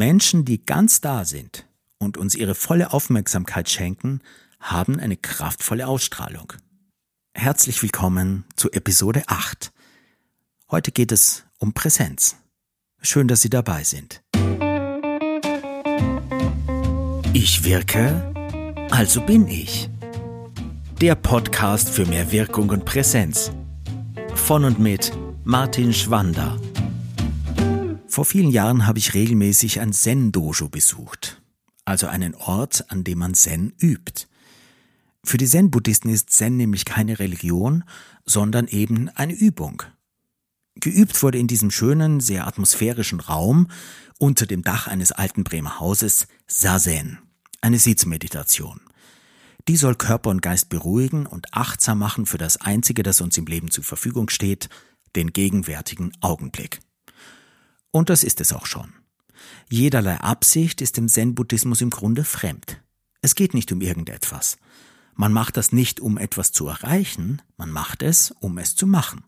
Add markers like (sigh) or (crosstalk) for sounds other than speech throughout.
Menschen, die ganz da sind und uns ihre volle Aufmerksamkeit schenken, haben eine kraftvolle Ausstrahlung. Herzlich willkommen zu Episode 8. Heute geht es um Präsenz. Schön, dass Sie dabei sind. Ich wirke, also bin ich. Der Podcast für mehr Wirkung und Präsenz. Von und mit Martin Schwander. Vor vielen Jahren habe ich regelmäßig ein Zen-Dojo besucht, also einen Ort, an dem man Zen übt. Für die Zen-Buddhisten ist Zen nämlich keine Religion, sondern eben eine Übung. Geübt wurde in diesem schönen, sehr atmosphärischen Raum unter dem Dach eines alten Bremer Hauses Sazen, eine Sitzmeditation. Die soll Körper und Geist beruhigen und achtsam machen für das Einzige, das uns im Leben zur Verfügung steht, den gegenwärtigen Augenblick. Und das ist es auch schon. Jederlei Absicht ist dem Zen-Buddhismus im Grunde fremd. Es geht nicht um irgendetwas. Man macht das nicht, um etwas zu erreichen, man macht es, um es zu machen.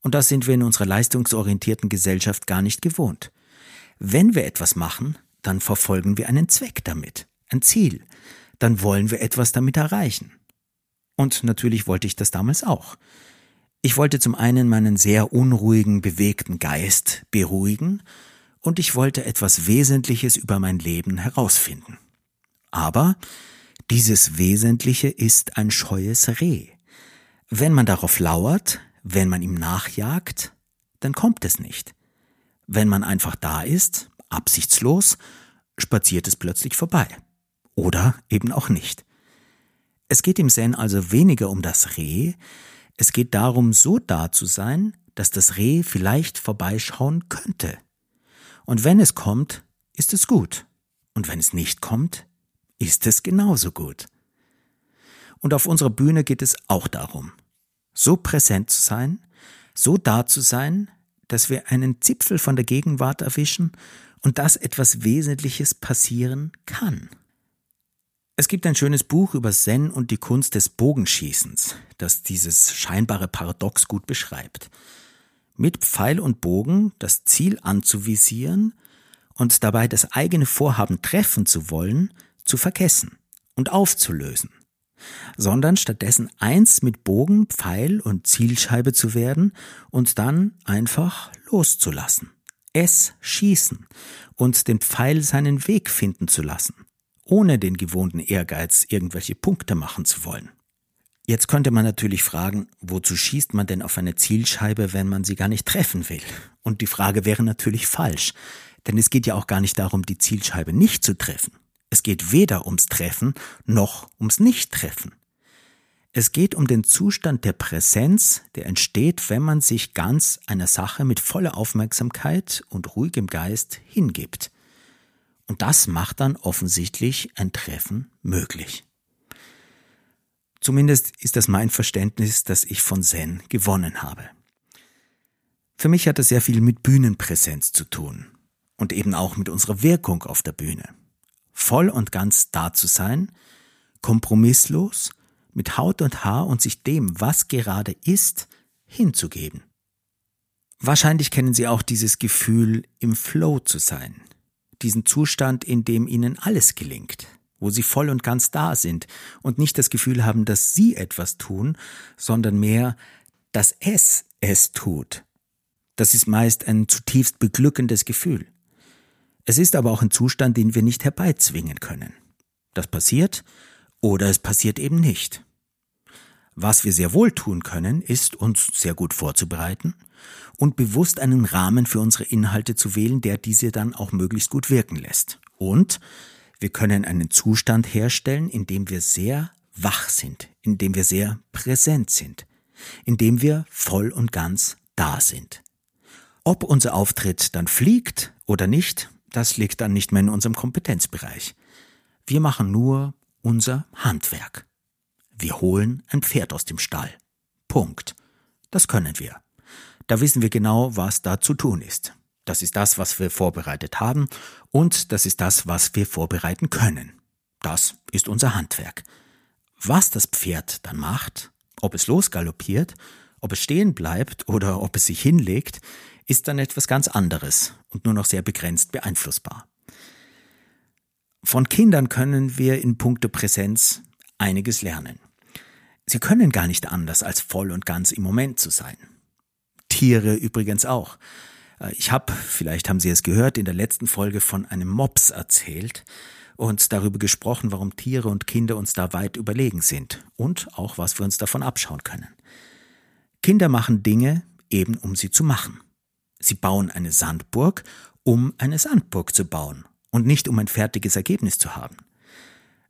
Und das sind wir in unserer leistungsorientierten Gesellschaft gar nicht gewohnt. Wenn wir etwas machen, dann verfolgen wir einen Zweck damit, ein Ziel, dann wollen wir etwas damit erreichen. Und natürlich wollte ich das damals auch. Ich wollte zum einen meinen sehr unruhigen, bewegten Geist beruhigen und ich wollte etwas Wesentliches über mein Leben herausfinden. Aber dieses Wesentliche ist ein scheues Reh. Wenn man darauf lauert, wenn man ihm nachjagt, dann kommt es nicht. Wenn man einfach da ist, absichtslos, spaziert es plötzlich vorbei. Oder eben auch nicht. Es geht im Zen also weniger um das Reh, es geht darum, so da zu sein, dass das Reh vielleicht vorbeischauen könnte. Und wenn es kommt, ist es gut. Und wenn es nicht kommt, ist es genauso gut. Und auf unserer Bühne geht es auch darum, so präsent zu sein, so da zu sein, dass wir einen Zipfel von der Gegenwart erwischen und dass etwas Wesentliches passieren kann. Es gibt ein schönes Buch über Zen und die Kunst des Bogenschießens, das dieses scheinbare Paradox gut beschreibt. Mit Pfeil und Bogen das Ziel anzuvisieren und dabei das eigene Vorhaben treffen zu wollen, zu vergessen und aufzulösen, sondern stattdessen eins mit Bogen, Pfeil und Zielscheibe zu werden und dann einfach loszulassen, es schießen und den Pfeil seinen Weg finden zu lassen ohne den gewohnten Ehrgeiz irgendwelche Punkte machen zu wollen. Jetzt könnte man natürlich fragen, wozu schießt man denn auf eine Zielscheibe, wenn man sie gar nicht treffen will? Und die Frage wäre natürlich falsch, denn es geht ja auch gar nicht darum, die Zielscheibe nicht zu treffen. Es geht weder ums Treffen noch ums Nicht-Treffen. Es geht um den Zustand der Präsenz, der entsteht, wenn man sich ganz einer Sache mit voller Aufmerksamkeit und ruhigem Geist hingibt. Und das macht dann offensichtlich ein Treffen möglich. Zumindest ist das mein Verständnis, das ich von Zen gewonnen habe. Für mich hat es sehr viel mit Bühnenpräsenz zu tun und eben auch mit unserer Wirkung auf der Bühne. Voll und ganz da zu sein, kompromisslos, mit Haut und Haar und sich dem, was gerade ist, hinzugeben. Wahrscheinlich kennen Sie auch dieses Gefühl, im Flow zu sein, diesen Zustand, in dem ihnen alles gelingt, wo sie voll und ganz da sind und nicht das Gefühl haben, dass sie etwas tun, sondern mehr, dass es es tut. Das ist meist ein zutiefst beglückendes Gefühl. Es ist aber auch ein Zustand, den wir nicht herbeizwingen können. Das passiert oder es passiert eben nicht. Was wir sehr wohl tun können, ist, uns sehr gut vorzubereiten und bewusst einen Rahmen für unsere Inhalte zu wählen, der diese dann auch möglichst gut wirken lässt. Und wir können einen Zustand herstellen, in dem wir sehr wach sind, in dem wir sehr präsent sind, in dem wir voll und ganz da sind. Ob unser Auftritt dann fliegt oder nicht, das liegt dann nicht mehr in unserem Kompetenzbereich. Wir machen nur unser Handwerk. Wir holen ein Pferd aus dem Stall. Punkt. Das können wir. Da wissen wir genau, was da zu tun ist. Das ist das, was wir vorbereitet haben und das ist das, was wir vorbereiten können. Das ist unser Handwerk. Was das Pferd dann macht, ob es losgaloppiert, ob es stehen bleibt oder ob es sich hinlegt, ist dann etwas ganz anderes und nur noch sehr begrenzt beeinflussbar. Von Kindern können wir in puncto Präsenz einiges lernen. Sie können gar nicht anders, als voll und ganz im Moment zu sein. Tiere übrigens auch. Äh, ich habe, vielleicht haben Sie es gehört, in der letzten Folge von einem Mops erzählt und darüber gesprochen, warum Tiere und Kinder uns da weit überlegen sind und auch was wir uns davon abschauen können. Kinder machen Dinge eben, um sie zu machen. Sie bauen eine Sandburg, um eine Sandburg zu bauen und nicht um ein fertiges Ergebnis zu haben.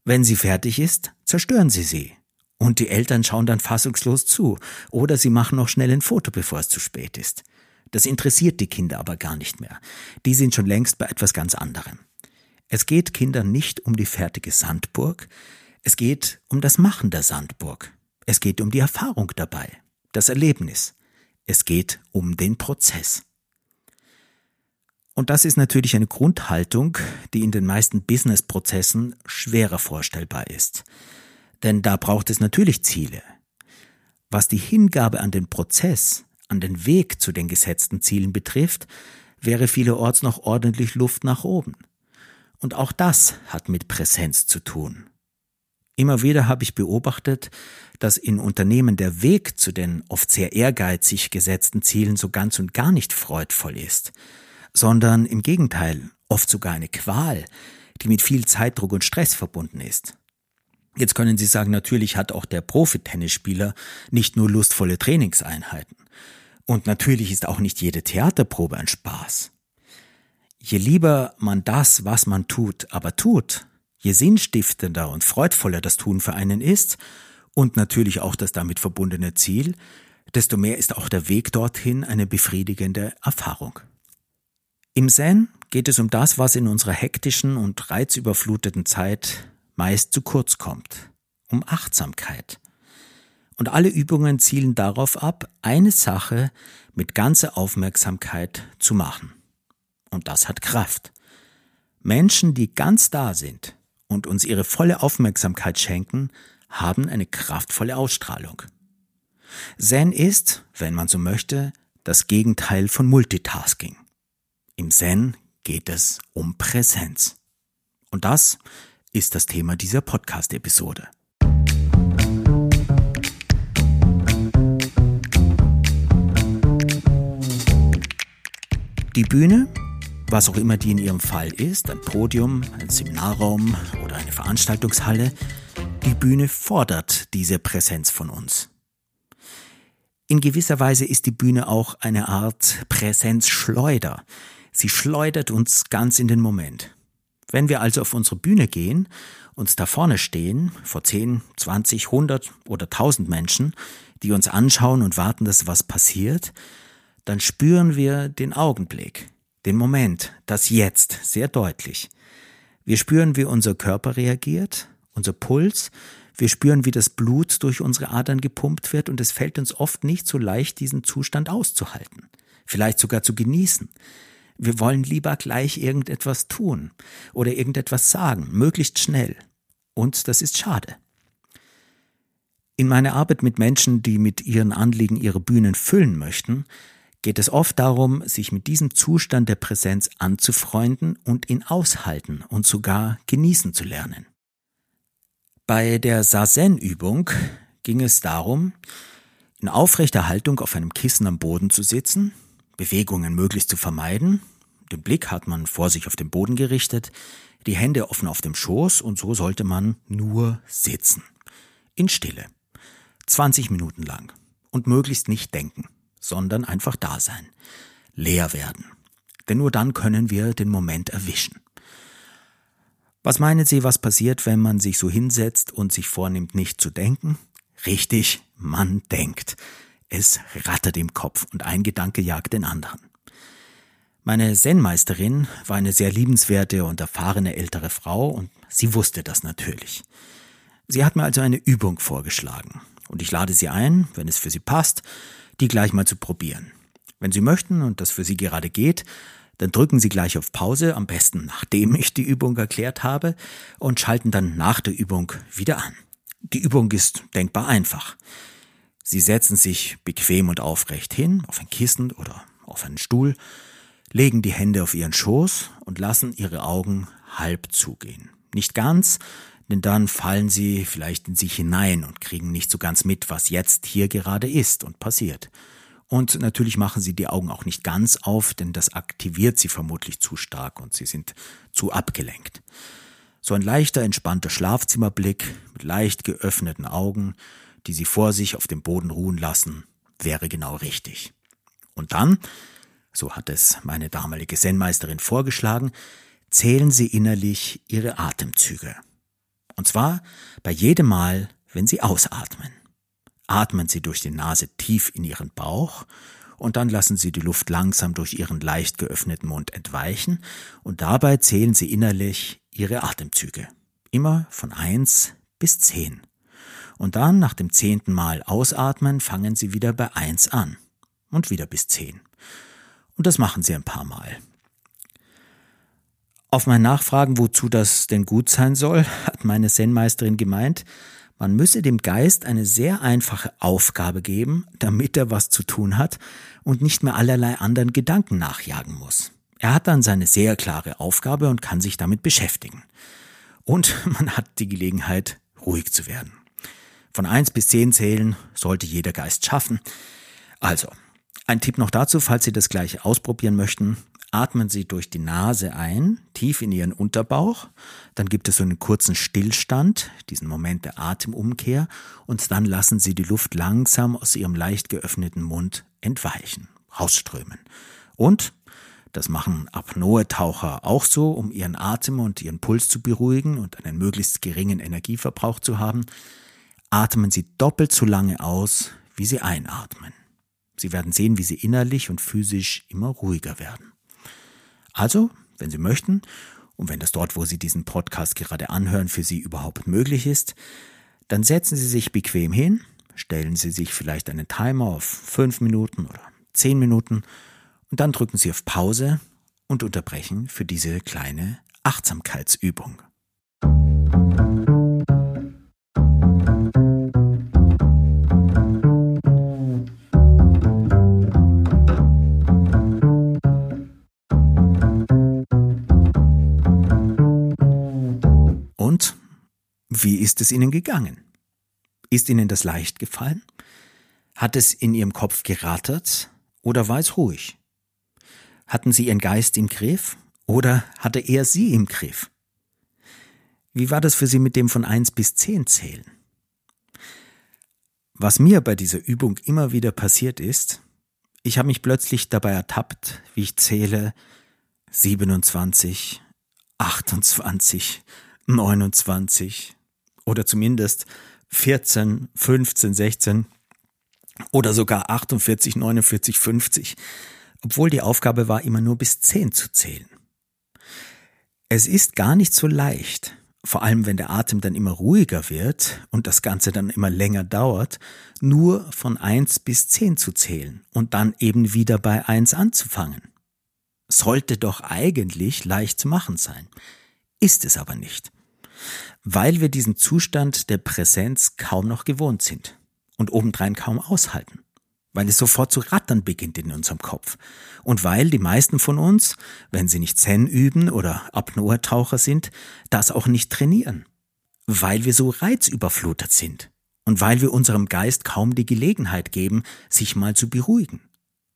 Wenn sie fertig ist, zerstören sie sie. Und die Eltern schauen dann fassungslos zu, oder sie machen noch schnell ein Foto, bevor es zu spät ist. Das interessiert die Kinder aber gar nicht mehr. Die sind schon längst bei etwas ganz anderem. Es geht Kindern nicht um die fertige Sandburg, es geht um das Machen der Sandburg. Es geht um die Erfahrung dabei, das Erlebnis. Es geht um den Prozess. Und das ist natürlich eine Grundhaltung, die in den meisten Business-Prozessen schwerer vorstellbar ist. Denn da braucht es natürlich Ziele. Was die Hingabe an den Prozess, an den Weg zu den gesetzten Zielen betrifft, wäre vielerorts noch ordentlich Luft nach oben. Und auch das hat mit Präsenz zu tun. Immer wieder habe ich beobachtet, dass in Unternehmen der Weg zu den oft sehr ehrgeizig gesetzten Zielen so ganz und gar nicht freudvoll ist, sondern im Gegenteil oft sogar eine Qual, die mit viel Zeitdruck und Stress verbunden ist. Jetzt können Sie sagen, natürlich hat auch der Profi-Tennisspieler nicht nur lustvolle Trainingseinheiten. Und natürlich ist auch nicht jede Theaterprobe ein Spaß. Je lieber man das, was man tut, aber tut, je sinnstiftender und freudvoller das Tun für einen ist und natürlich auch das damit verbundene Ziel, desto mehr ist auch der Weg dorthin eine befriedigende Erfahrung. Im Zen geht es um das, was in unserer hektischen und reizüberfluteten Zeit meist zu kurz kommt, um Achtsamkeit. Und alle Übungen zielen darauf ab, eine Sache mit ganzer Aufmerksamkeit zu machen. Und das hat Kraft. Menschen, die ganz da sind und uns ihre volle Aufmerksamkeit schenken, haben eine kraftvolle Ausstrahlung. Zen ist, wenn man so möchte, das Gegenteil von Multitasking. Im Zen geht es um Präsenz. Und das ist das Thema dieser Podcast-Episode. Die Bühne, was auch immer die in ihrem Fall ist, ein Podium, ein Seminarraum oder eine Veranstaltungshalle, die Bühne fordert diese Präsenz von uns. In gewisser Weise ist die Bühne auch eine Art Präsenzschleuder. Sie schleudert uns ganz in den Moment. Wenn wir also auf unsere Bühne gehen, uns da vorne stehen, vor 10, 20, 100 oder 1000 Menschen, die uns anschauen und warten, dass was passiert, dann spüren wir den Augenblick, den Moment, das Jetzt sehr deutlich. Wir spüren, wie unser Körper reagiert, unser Puls, wir spüren, wie das Blut durch unsere Adern gepumpt wird und es fällt uns oft nicht so leicht, diesen Zustand auszuhalten, vielleicht sogar zu genießen. Wir wollen lieber gleich irgendetwas tun oder irgendetwas sagen, möglichst schnell. Und das ist schade. In meiner Arbeit mit Menschen, die mit ihren Anliegen ihre Bühnen füllen möchten, geht es oft darum, sich mit diesem Zustand der Präsenz anzufreunden und ihn aushalten und sogar genießen zu lernen. Bei der Sazen-Übung ging es darum, in aufrechter Haltung auf einem Kissen am Boden zu sitzen, Bewegungen möglichst zu vermeiden. Den Blick hat man vor sich auf den Boden gerichtet, die Hände offen auf dem Schoß und so sollte man nur sitzen. In Stille. 20 Minuten lang. Und möglichst nicht denken, sondern einfach da sein. Leer werden. Denn nur dann können wir den Moment erwischen. Was meinen Sie, was passiert, wenn man sich so hinsetzt und sich vornimmt, nicht zu denken? Richtig, man denkt. Es rattert im Kopf und ein Gedanke jagt den anderen. Meine Zen-Meisterin war eine sehr liebenswerte und erfahrene ältere Frau und sie wusste das natürlich. Sie hat mir also eine Übung vorgeschlagen und ich lade Sie ein, wenn es für Sie passt, die gleich mal zu probieren. Wenn Sie möchten und das für Sie gerade geht, dann drücken Sie gleich auf Pause, am besten nachdem ich die Übung erklärt habe, und schalten dann nach der Übung wieder an. Die Übung ist denkbar einfach. Sie setzen sich bequem und aufrecht hin, auf ein Kissen oder auf einen Stuhl, legen die Hände auf ihren Schoß und lassen ihre Augen halb zugehen. Nicht ganz, denn dann fallen sie vielleicht in sich hinein und kriegen nicht so ganz mit, was jetzt hier gerade ist und passiert. Und natürlich machen sie die Augen auch nicht ganz auf, denn das aktiviert sie vermutlich zu stark und sie sind zu abgelenkt. So ein leichter, entspannter Schlafzimmerblick mit leicht geöffneten Augen, die sie vor sich auf dem Boden ruhen lassen, wäre genau richtig. Und dann, so hat es meine damalige Zen-Meisterin vorgeschlagen, zählen Sie innerlich Ihre Atemzüge. Und zwar bei jedem Mal, wenn Sie ausatmen. Atmen Sie durch die Nase tief in Ihren Bauch und dann lassen Sie die Luft langsam durch Ihren leicht geöffneten Mund entweichen und dabei zählen Sie innerlich Ihre Atemzüge. Immer von eins bis zehn. Und dann nach dem zehnten Mal ausatmen, fangen Sie wieder bei eins an und wieder bis zehn. Und das machen Sie ein paar Mal. Auf mein Nachfragen, wozu das denn gut sein soll, (laughs) hat meine Zen-Meisterin gemeint, man müsse dem Geist eine sehr einfache Aufgabe geben, damit er was zu tun hat und nicht mehr allerlei anderen Gedanken nachjagen muss. Er hat dann seine sehr klare Aufgabe und kann sich damit beschäftigen. Und (laughs) man hat die Gelegenheit, ruhig zu werden. Von eins bis zehn zählen sollte jeder Geist schaffen. Also, ein Tipp noch dazu, falls Sie das gleiche ausprobieren möchten. Atmen Sie durch die Nase ein, tief in Ihren Unterbauch, dann gibt es so einen kurzen Stillstand, diesen Moment der Atemumkehr, und dann lassen Sie die Luft langsam aus Ihrem leicht geöffneten Mund entweichen, rausströmen. Und, das machen Apnoe-Taucher auch so, um ihren Atem und ihren Puls zu beruhigen und einen möglichst geringen Energieverbrauch zu haben, atmen Sie doppelt so lange aus, wie Sie einatmen. Sie werden sehen, wie Sie innerlich und physisch immer ruhiger werden. Also, wenn Sie möchten und wenn das dort, wo Sie diesen Podcast gerade anhören, für Sie überhaupt möglich ist, dann setzen Sie sich bequem hin, stellen Sie sich vielleicht einen Timer auf fünf Minuten oder zehn Minuten und dann drücken Sie auf Pause und unterbrechen für diese kleine Achtsamkeitsübung. Wie ist es Ihnen gegangen? Ist Ihnen das leicht gefallen? Hat es in Ihrem Kopf gerattert oder war es ruhig? Hatten Sie Ihren Geist im Griff oder hatte er Sie im Griff? Wie war das für Sie mit dem von eins bis zehn zählen? Was mir bei dieser Übung immer wieder passiert ist, ich habe mich plötzlich dabei ertappt, wie ich zähle 27, 28, 29, oder zumindest 14, 15, 16 oder sogar 48, 49, 50, obwohl die Aufgabe war, immer nur bis 10 zu zählen. Es ist gar nicht so leicht, vor allem wenn der Atem dann immer ruhiger wird und das Ganze dann immer länger dauert, nur von 1 bis 10 zu zählen und dann eben wieder bei 1 anzufangen. Sollte doch eigentlich leicht zu machen sein, ist es aber nicht weil wir diesen Zustand der Präsenz kaum noch gewohnt sind und obendrein kaum aushalten, weil es sofort zu rattern beginnt in unserem Kopf und weil die meisten von uns, wenn sie nicht Zen üben oder Apnoe-Taucher sind, das auch nicht trainieren, weil wir so reizüberflutet sind und weil wir unserem Geist kaum die Gelegenheit geben, sich mal zu beruhigen.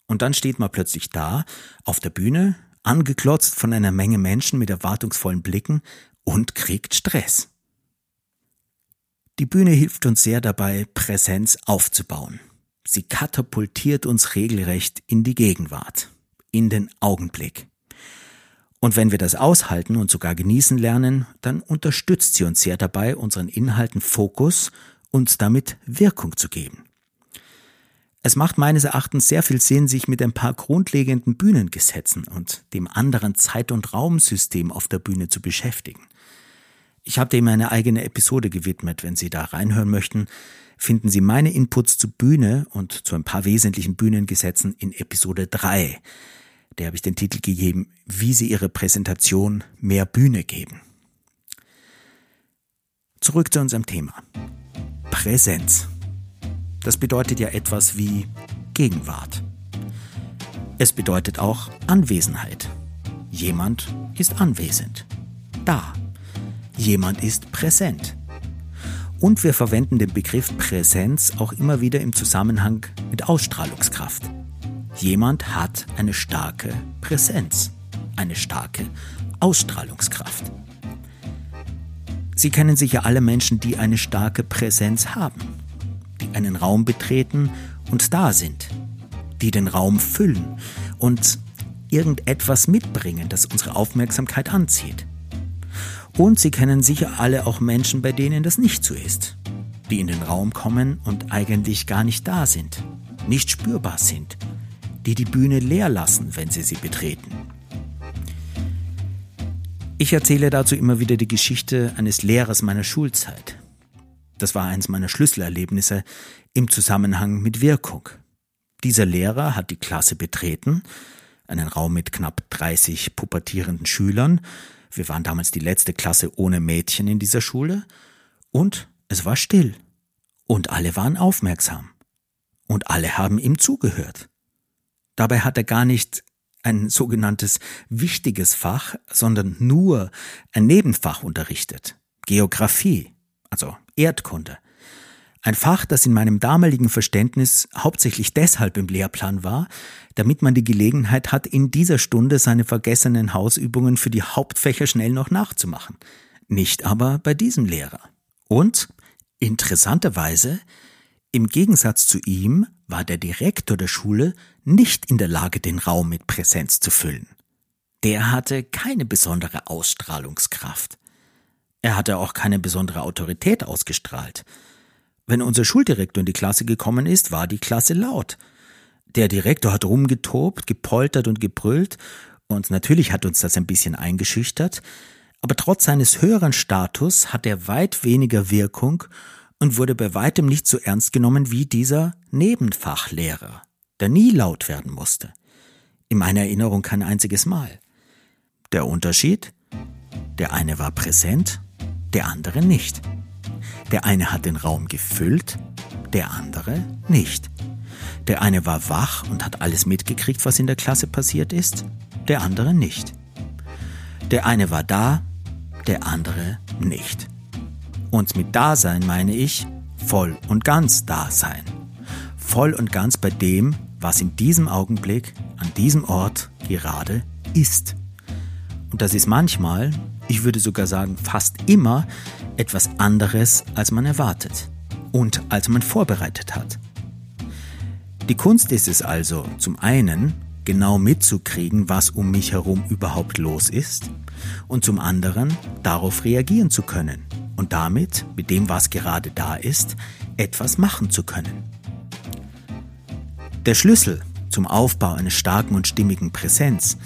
Und dann steht man plötzlich da, auf der Bühne, angeklotzt von einer Menge Menschen mit erwartungsvollen Blicken und kriegt Stress. Die Bühne hilft uns sehr dabei, Präsenz aufzubauen. Sie katapultiert uns regelrecht in die Gegenwart, in den Augenblick. Und wenn wir das aushalten und sogar genießen lernen, dann unterstützt sie uns sehr dabei, unseren Inhalten Fokus und damit Wirkung zu geben. Es macht meines Erachtens sehr viel Sinn, sich mit ein paar grundlegenden Bühnengesetzen und dem anderen Zeit- und Raumsystem auf der Bühne zu beschäftigen. Ich habe dem eine eigene Episode gewidmet. Wenn Sie da reinhören möchten, finden Sie meine Inputs zu Bühne und zu ein paar wesentlichen Bühnengesetzen in Episode 3. Der habe ich den Titel gegeben, wie Sie Ihre Präsentation mehr Bühne geben. Zurück zu unserem Thema. Präsenz. Das bedeutet ja etwas wie Gegenwart. Es bedeutet auch Anwesenheit. Jemand ist anwesend. Da. Jemand ist präsent. Und wir verwenden den Begriff Präsenz auch immer wieder im Zusammenhang mit Ausstrahlungskraft. Jemand hat eine starke Präsenz, eine starke Ausstrahlungskraft. Sie kennen sicher alle Menschen, die eine starke Präsenz haben, die einen Raum betreten und da sind, die den Raum füllen und irgendetwas mitbringen, das unsere Aufmerksamkeit anzieht. Und Sie kennen sicher alle auch Menschen, bei denen das nicht so ist, die in den Raum kommen und eigentlich gar nicht da sind, nicht spürbar sind, die die Bühne leer lassen, wenn sie sie betreten. Ich erzähle dazu immer wieder die Geschichte eines Lehrers meiner Schulzeit. Das war eins meiner Schlüsselerlebnisse im Zusammenhang mit Wirkung. Dieser Lehrer hat die Klasse betreten, einen Raum mit knapp 30 pubertierenden Schülern. Wir waren damals die letzte Klasse ohne Mädchen in dieser Schule. Und es war still. Und alle waren aufmerksam. Und alle haben ihm zugehört. Dabei hat er gar nicht ein sogenanntes wichtiges Fach, sondern nur ein Nebenfach unterrichtet. Geographie, also Erdkunde. Ein Fach, das in meinem damaligen Verständnis hauptsächlich deshalb im Lehrplan war, damit man die Gelegenheit hat, in dieser Stunde seine vergessenen Hausübungen für die Hauptfächer schnell noch nachzumachen. Nicht aber bei diesem Lehrer. Und, interessanterweise, im Gegensatz zu ihm war der Direktor der Schule nicht in der Lage, den Raum mit Präsenz zu füllen. Der hatte keine besondere Ausstrahlungskraft. Er hatte auch keine besondere Autorität ausgestrahlt. Wenn unser Schuldirektor in die Klasse gekommen ist, war die Klasse laut. Der Direktor hat rumgetobt, gepoltert und gebrüllt, und natürlich hat uns das ein bisschen eingeschüchtert, aber trotz seines höheren Status hat er weit weniger Wirkung und wurde bei weitem nicht so ernst genommen wie dieser Nebenfachlehrer, der nie laut werden musste. In meiner Erinnerung kein einziges Mal. Der Unterschied? Der eine war präsent, der andere nicht. Der eine hat den Raum gefüllt, der andere nicht. Der eine war wach und hat alles mitgekriegt, was in der Klasse passiert ist, der andere nicht. Der eine war da, der andere nicht. Und mit Dasein meine ich voll und ganz Dasein. Voll und ganz bei dem, was in diesem Augenblick, an diesem Ort gerade ist. Und das ist manchmal, ich würde sogar sagen fast immer, etwas anderes, als man erwartet und als man vorbereitet hat. Die Kunst ist es also, zum einen genau mitzukriegen, was um mich herum überhaupt los ist, und zum anderen darauf reagieren zu können und damit, mit dem, was gerade da ist, etwas machen zu können. Der Schlüssel zum Aufbau einer starken und stimmigen Präsenz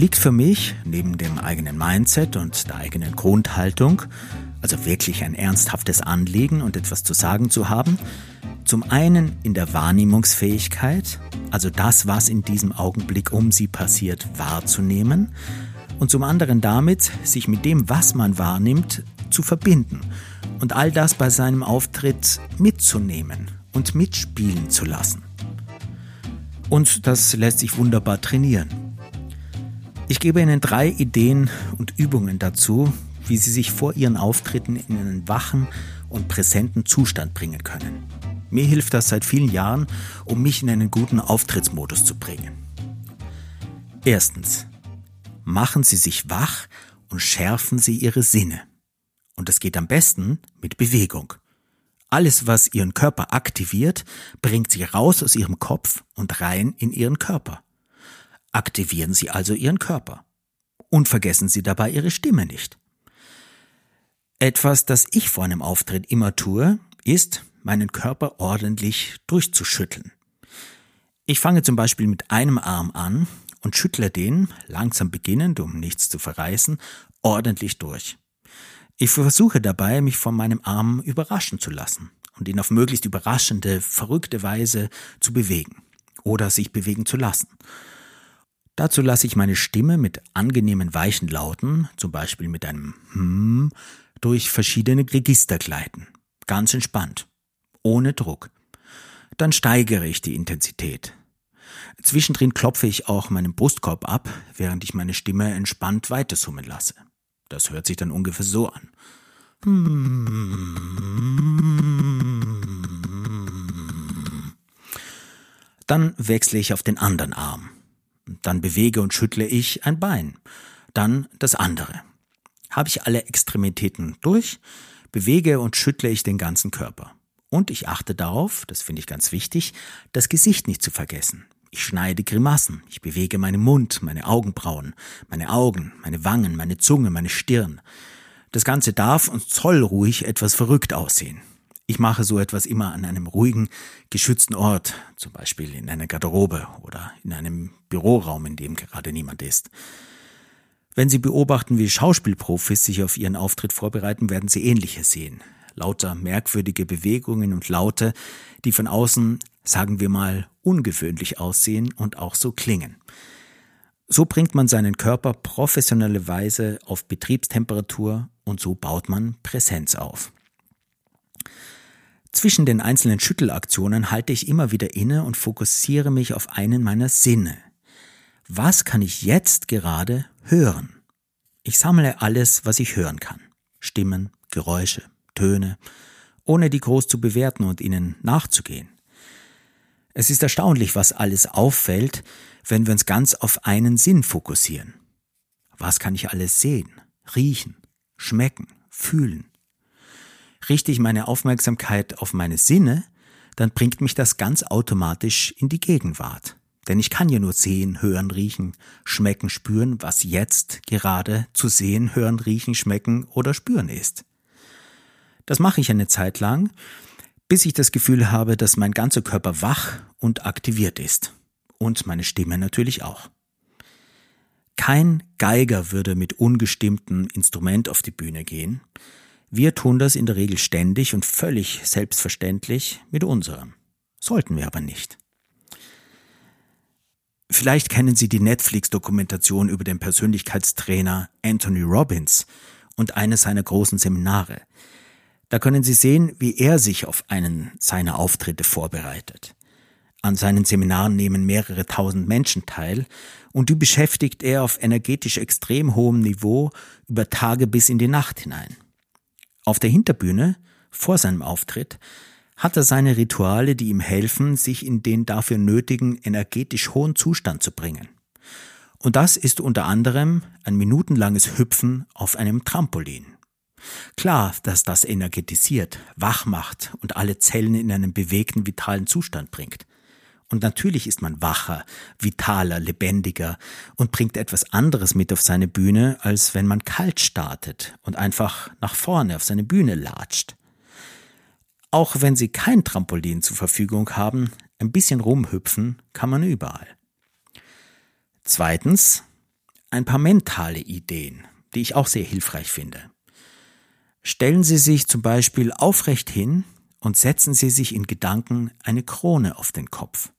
liegt für mich, neben dem eigenen Mindset und der eigenen Grundhaltung, also wirklich ein ernsthaftes Anliegen und etwas zu sagen zu haben, zum einen in der Wahrnehmungsfähigkeit, also das, was in diesem Augenblick um sie passiert, wahrzunehmen, und zum anderen damit, sich mit dem, was man wahrnimmt, zu verbinden und all das bei seinem Auftritt mitzunehmen und mitspielen zu lassen. Und das lässt sich wunderbar trainieren. Ich gebe Ihnen drei Ideen und Übungen dazu, wie Sie sich vor Ihren Auftritten in einen wachen und präsenten Zustand bringen können. Mir hilft das seit vielen Jahren, um mich in einen guten Auftrittsmodus zu bringen. Erstens. Machen Sie sich wach und schärfen Sie Ihre Sinne. Und das geht am besten mit Bewegung. Alles, was Ihren Körper aktiviert, bringt Sie raus aus Ihrem Kopf und rein in Ihren Körper. Aktivieren Sie also Ihren Körper. Und vergessen Sie dabei Ihre Stimme nicht. Etwas, das ich vor einem Auftritt immer tue, ist, meinen Körper ordentlich durchzuschütteln. Ich fange zum Beispiel mit einem Arm an und schüttle den, langsam beginnend, um nichts zu verreißen, ordentlich durch. Ich versuche dabei, mich von meinem Arm überraschen zu lassen und ihn auf möglichst überraschende, verrückte Weise zu bewegen oder sich bewegen zu lassen. Dazu lasse ich meine Stimme mit angenehmen weichen Lauten, zum Beispiel mit einem Hm, durch verschiedene Register gleiten. Ganz entspannt. Ohne Druck. Dann steigere ich die Intensität. Zwischendrin klopfe ich auch meinen Brustkorb ab, während ich meine Stimme entspannt weitersummen lasse. Das hört sich dann ungefähr so an. Dann wechsle ich auf den anderen Arm. Dann bewege und schüttle ich ein Bein. Dann das andere. Habe ich alle Extremitäten durch, bewege und schüttle ich den ganzen Körper. Und ich achte darauf, das finde ich ganz wichtig, das Gesicht nicht zu vergessen. Ich schneide Grimassen, ich bewege meinen Mund, meine Augenbrauen, meine Augen, meine Wangen, meine Zunge, meine Stirn. Das Ganze darf und soll ruhig etwas verrückt aussehen. Ich mache so etwas immer an einem ruhigen, geschützten Ort, zum Beispiel in einer Garderobe oder in einem Büroraum, in dem gerade niemand ist. Wenn Sie beobachten, wie Schauspielprofis sich auf ihren Auftritt vorbereiten, werden Sie ähnliches sehen. Lauter merkwürdige Bewegungen und Laute, die von außen, sagen wir mal, ungewöhnlich aussehen und auch so klingen. So bringt man seinen Körper professionelle Weise auf Betriebstemperatur und so baut man Präsenz auf. Zwischen den einzelnen Schüttelaktionen halte ich immer wieder inne und fokussiere mich auf einen meiner Sinne. Was kann ich jetzt gerade hören? Ich sammle alles, was ich hören kann. Stimmen, Geräusche, Töne, ohne die groß zu bewerten und ihnen nachzugehen. Es ist erstaunlich, was alles auffällt, wenn wir uns ganz auf einen Sinn fokussieren. Was kann ich alles sehen, riechen, schmecken, fühlen? Richte ich meine Aufmerksamkeit auf meine Sinne, dann bringt mich das ganz automatisch in die Gegenwart. Denn ich kann ja nur sehen, hören, riechen, schmecken, spüren, was jetzt gerade zu sehen, hören, riechen, schmecken oder spüren ist. Das mache ich eine Zeit lang, bis ich das Gefühl habe, dass mein ganzer Körper wach und aktiviert ist. Und meine Stimme natürlich auch. Kein Geiger würde mit ungestimmtem Instrument auf die Bühne gehen, wir tun das in der Regel ständig und völlig selbstverständlich mit unserem. Sollten wir aber nicht. Vielleicht kennen Sie die Netflix-Dokumentation über den Persönlichkeitstrainer Anthony Robbins und eines seiner großen Seminare. Da können Sie sehen, wie er sich auf einen seiner Auftritte vorbereitet. An seinen Seminaren nehmen mehrere tausend Menschen teil und die beschäftigt er auf energetisch extrem hohem Niveau über Tage bis in die Nacht hinein. Auf der Hinterbühne, vor seinem Auftritt, hat er seine Rituale, die ihm helfen, sich in den dafür nötigen energetisch hohen Zustand zu bringen. Und das ist unter anderem ein minutenlanges Hüpfen auf einem Trampolin. Klar, dass das energetisiert, wach macht und alle Zellen in einen bewegten, vitalen Zustand bringt. Und natürlich ist man wacher, vitaler, lebendiger und bringt etwas anderes mit auf seine Bühne, als wenn man kalt startet und einfach nach vorne auf seine Bühne latscht. Auch wenn Sie kein Trampolin zur Verfügung haben, ein bisschen rumhüpfen kann man überall. Zweitens, ein paar mentale Ideen, die ich auch sehr hilfreich finde. Stellen Sie sich zum Beispiel aufrecht hin und setzen Sie sich in Gedanken eine Krone auf den Kopf.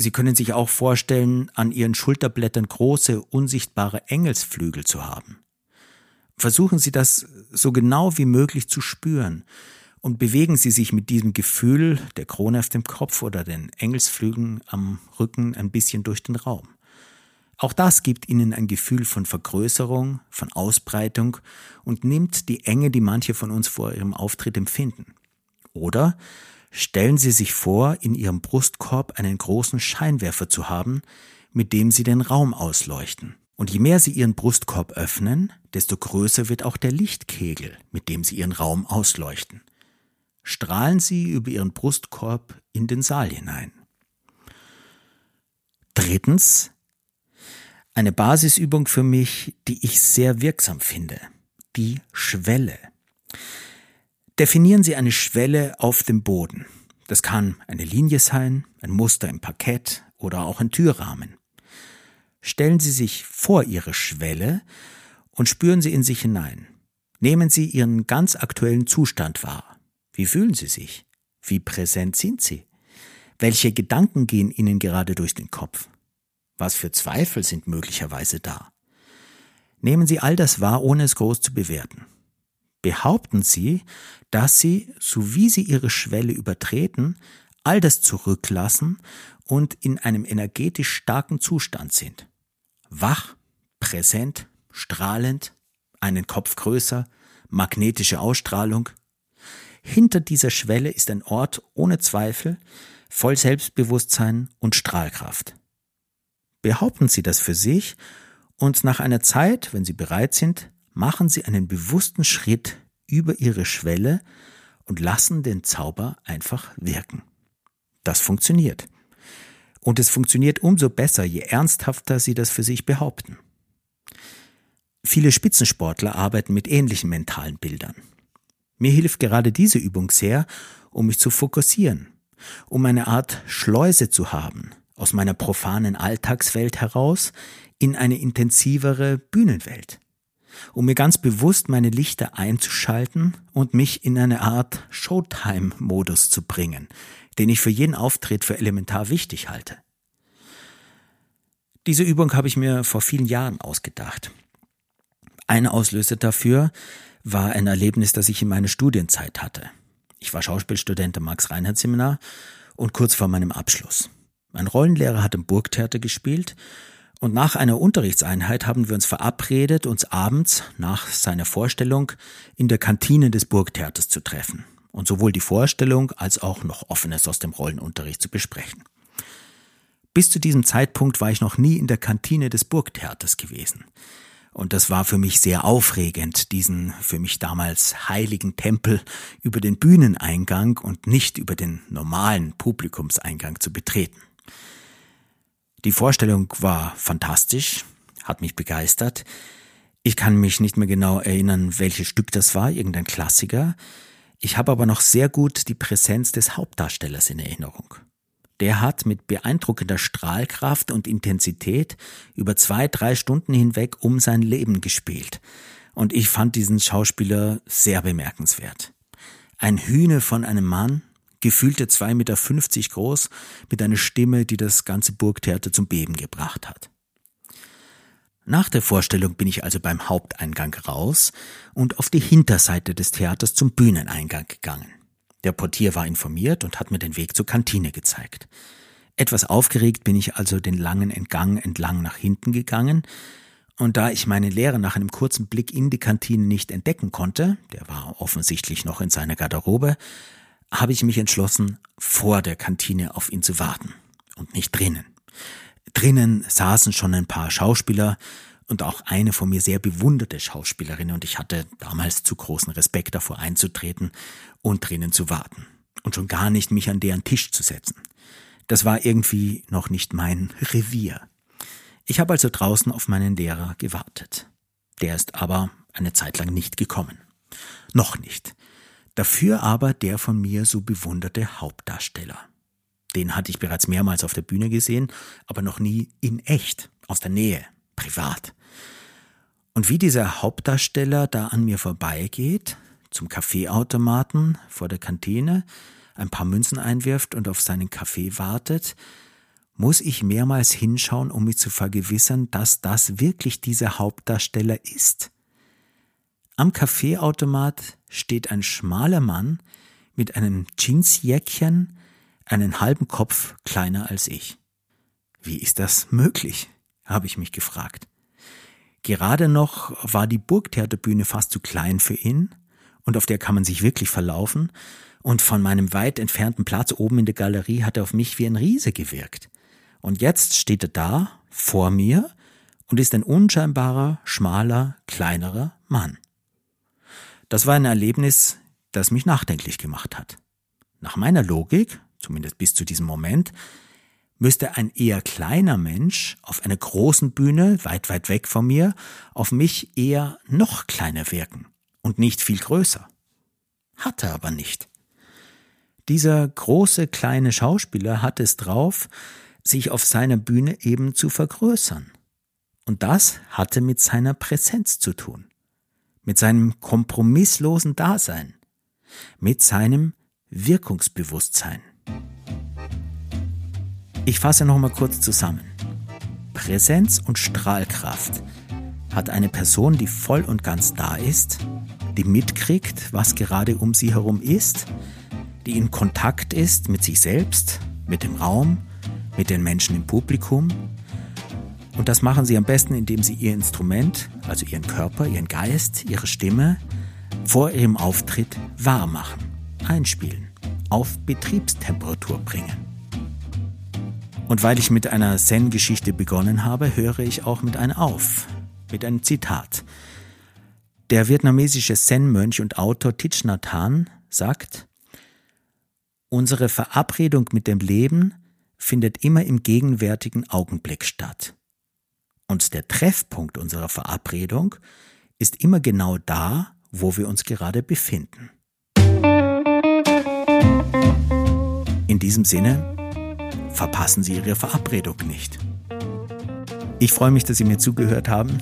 Sie können sich auch vorstellen, an Ihren Schulterblättern große, unsichtbare Engelsflügel zu haben. Versuchen Sie das so genau wie möglich zu spüren und bewegen Sie sich mit diesem Gefühl der Krone auf dem Kopf oder den Engelsflügeln am Rücken ein bisschen durch den Raum. Auch das gibt Ihnen ein Gefühl von Vergrößerung, von Ausbreitung und nimmt die Enge, die manche von uns vor ihrem Auftritt empfinden. Oder Stellen Sie sich vor, in Ihrem Brustkorb einen großen Scheinwerfer zu haben, mit dem Sie den Raum ausleuchten. Und je mehr Sie Ihren Brustkorb öffnen, desto größer wird auch der Lichtkegel, mit dem Sie Ihren Raum ausleuchten. Strahlen Sie über Ihren Brustkorb in den Saal hinein. Drittens, eine Basisübung für mich, die ich sehr wirksam finde, die Schwelle. Definieren Sie eine Schwelle auf dem Boden. Das kann eine Linie sein, ein Muster im Parkett oder auch ein Türrahmen. Stellen Sie sich vor Ihre Schwelle und spüren Sie in sich hinein. Nehmen Sie Ihren ganz aktuellen Zustand wahr. Wie fühlen Sie sich? Wie präsent sind Sie? Welche Gedanken gehen Ihnen gerade durch den Kopf? Was für Zweifel sind möglicherweise da? Nehmen Sie all das wahr, ohne es groß zu bewerten behaupten sie, dass sie, so wie sie ihre Schwelle übertreten, all das zurücklassen und in einem energetisch starken Zustand sind. Wach, präsent, strahlend, einen Kopf größer, magnetische Ausstrahlung. Hinter dieser Schwelle ist ein Ort ohne Zweifel, voll Selbstbewusstsein und Strahlkraft. Behaupten Sie das für sich und nach einer Zeit, wenn Sie bereit sind, machen Sie einen bewussten Schritt über Ihre Schwelle und lassen den Zauber einfach wirken. Das funktioniert. Und es funktioniert umso besser, je ernsthafter Sie das für sich behaupten. Viele Spitzensportler arbeiten mit ähnlichen mentalen Bildern. Mir hilft gerade diese Übung sehr, um mich zu fokussieren, um eine Art Schleuse zu haben, aus meiner profanen Alltagswelt heraus in eine intensivere Bühnenwelt, um mir ganz bewusst meine Lichter einzuschalten und mich in eine Art Showtime-Modus zu bringen, den ich für jeden Auftritt für elementar wichtig halte. Diese Übung habe ich mir vor vielen Jahren ausgedacht. Ein Auslöser dafür war ein Erlebnis, das ich in meiner Studienzeit hatte. Ich war Schauspielstudent am Max-Reinhardt-Seminar und kurz vor meinem Abschluss. Mein Rollenlehrer hat im Burgtheater gespielt und nach einer Unterrichtseinheit haben wir uns verabredet, uns abends nach seiner Vorstellung in der Kantine des Burgtheaters zu treffen und sowohl die Vorstellung als auch noch Offenes aus dem Rollenunterricht zu besprechen. Bis zu diesem Zeitpunkt war ich noch nie in der Kantine des Burgtheaters gewesen. Und das war für mich sehr aufregend, diesen für mich damals heiligen Tempel über den Bühneneingang und nicht über den normalen Publikumseingang zu betreten. Die Vorstellung war fantastisch, hat mich begeistert. Ich kann mich nicht mehr genau erinnern, welches Stück das war, irgendein Klassiker. Ich habe aber noch sehr gut die Präsenz des Hauptdarstellers in Erinnerung. Der hat mit beeindruckender Strahlkraft und Intensität über zwei, drei Stunden hinweg um sein Leben gespielt. Und ich fand diesen Schauspieler sehr bemerkenswert. Ein Hühne von einem Mann, gefühlte 2,50 Meter groß, mit einer Stimme, die das ganze Burgtheater zum Beben gebracht hat. Nach der Vorstellung bin ich also beim Haupteingang raus und auf die Hinterseite des Theaters zum Bühneneingang gegangen. Der Portier war informiert und hat mir den Weg zur Kantine gezeigt. Etwas aufgeregt bin ich also den langen Entgang entlang nach hinten gegangen, und da ich meinen Lehrer nach einem kurzen Blick in die Kantine nicht entdecken konnte, der war offensichtlich noch in seiner Garderobe, habe ich mich entschlossen, vor der Kantine auf ihn zu warten und nicht drinnen. Drinnen saßen schon ein paar Schauspieler und auch eine von mir sehr bewunderte Schauspielerin und ich hatte damals zu großen Respekt davor einzutreten und drinnen zu warten und schon gar nicht mich an deren Tisch zu setzen. Das war irgendwie noch nicht mein Revier. Ich habe also draußen auf meinen Lehrer gewartet. Der ist aber eine Zeit lang nicht gekommen. Noch nicht. Dafür aber der von mir so bewunderte Hauptdarsteller. Den hatte ich bereits mehrmals auf der Bühne gesehen, aber noch nie in echt, aus der Nähe, privat. Und wie dieser Hauptdarsteller da an mir vorbeigeht, zum Kaffeeautomaten vor der Kantine, ein paar Münzen einwirft und auf seinen Kaffee wartet, muss ich mehrmals hinschauen, um mich zu vergewissern, dass das wirklich dieser Hauptdarsteller ist. Am Kaffeeautomat steht ein schmaler Mann mit einem Jeansjäckchen, einen halben Kopf kleiner als ich. Wie ist das möglich? habe ich mich gefragt. Gerade noch war die Burgtheaterbühne fast zu klein für ihn, und auf der kann man sich wirklich verlaufen, und von meinem weit entfernten Platz oben in der Galerie hat er auf mich wie ein Riese gewirkt. Und jetzt steht er da, vor mir, und ist ein unscheinbarer, schmaler, kleinerer Mann. Das war ein Erlebnis, das mich nachdenklich gemacht hat. Nach meiner Logik, zumindest bis zu diesem Moment, müsste ein eher kleiner Mensch auf einer großen Bühne, weit, weit weg von mir, auf mich eher noch kleiner wirken und nicht viel größer. Hatte aber nicht. Dieser große kleine Schauspieler hat es drauf, sich auf seiner Bühne eben zu vergrößern. Und das hatte mit seiner Präsenz zu tun mit seinem kompromisslosen Dasein, mit seinem Wirkungsbewusstsein. Ich fasse nochmal kurz zusammen. Präsenz und Strahlkraft hat eine Person, die voll und ganz da ist, die mitkriegt, was gerade um sie herum ist, die in Kontakt ist mit sich selbst, mit dem Raum, mit den Menschen im Publikum. Und das machen Sie am besten, indem Sie Ihr Instrument, also Ihren Körper, Ihren Geist, Ihre Stimme vor Ihrem Auftritt wahr machen, einspielen, auf Betriebstemperatur bringen. Und weil ich mit einer Zen-Geschichte begonnen habe, höre ich auch mit einer auf, mit einem Zitat. Der vietnamesische Zen-Mönch und Autor Thich Nhat Hanh sagt, Unsere Verabredung mit dem Leben findet immer im gegenwärtigen Augenblick statt. Und der Treffpunkt unserer Verabredung ist immer genau da, wo wir uns gerade befinden. In diesem Sinne, verpassen Sie Ihre Verabredung nicht. Ich freue mich, dass Sie mir zugehört haben.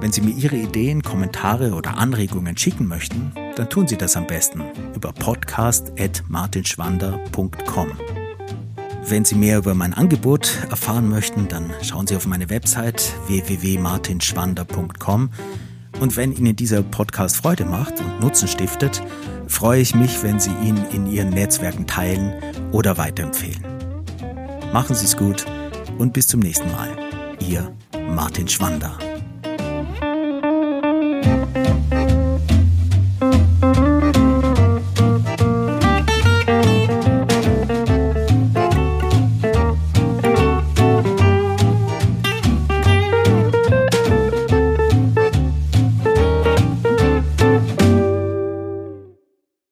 Wenn Sie mir Ihre Ideen, Kommentare oder Anregungen schicken möchten, dann tun Sie das am besten über podcast.martinschwander.com. Wenn Sie mehr über mein Angebot erfahren möchten, dann schauen Sie auf meine Website www.martinschwander.com. Und wenn Ihnen dieser Podcast Freude macht und Nutzen stiftet, freue ich mich, wenn Sie ihn in Ihren Netzwerken teilen oder weiterempfehlen. Machen Sie es gut und bis zum nächsten Mal. Ihr Martin Schwander.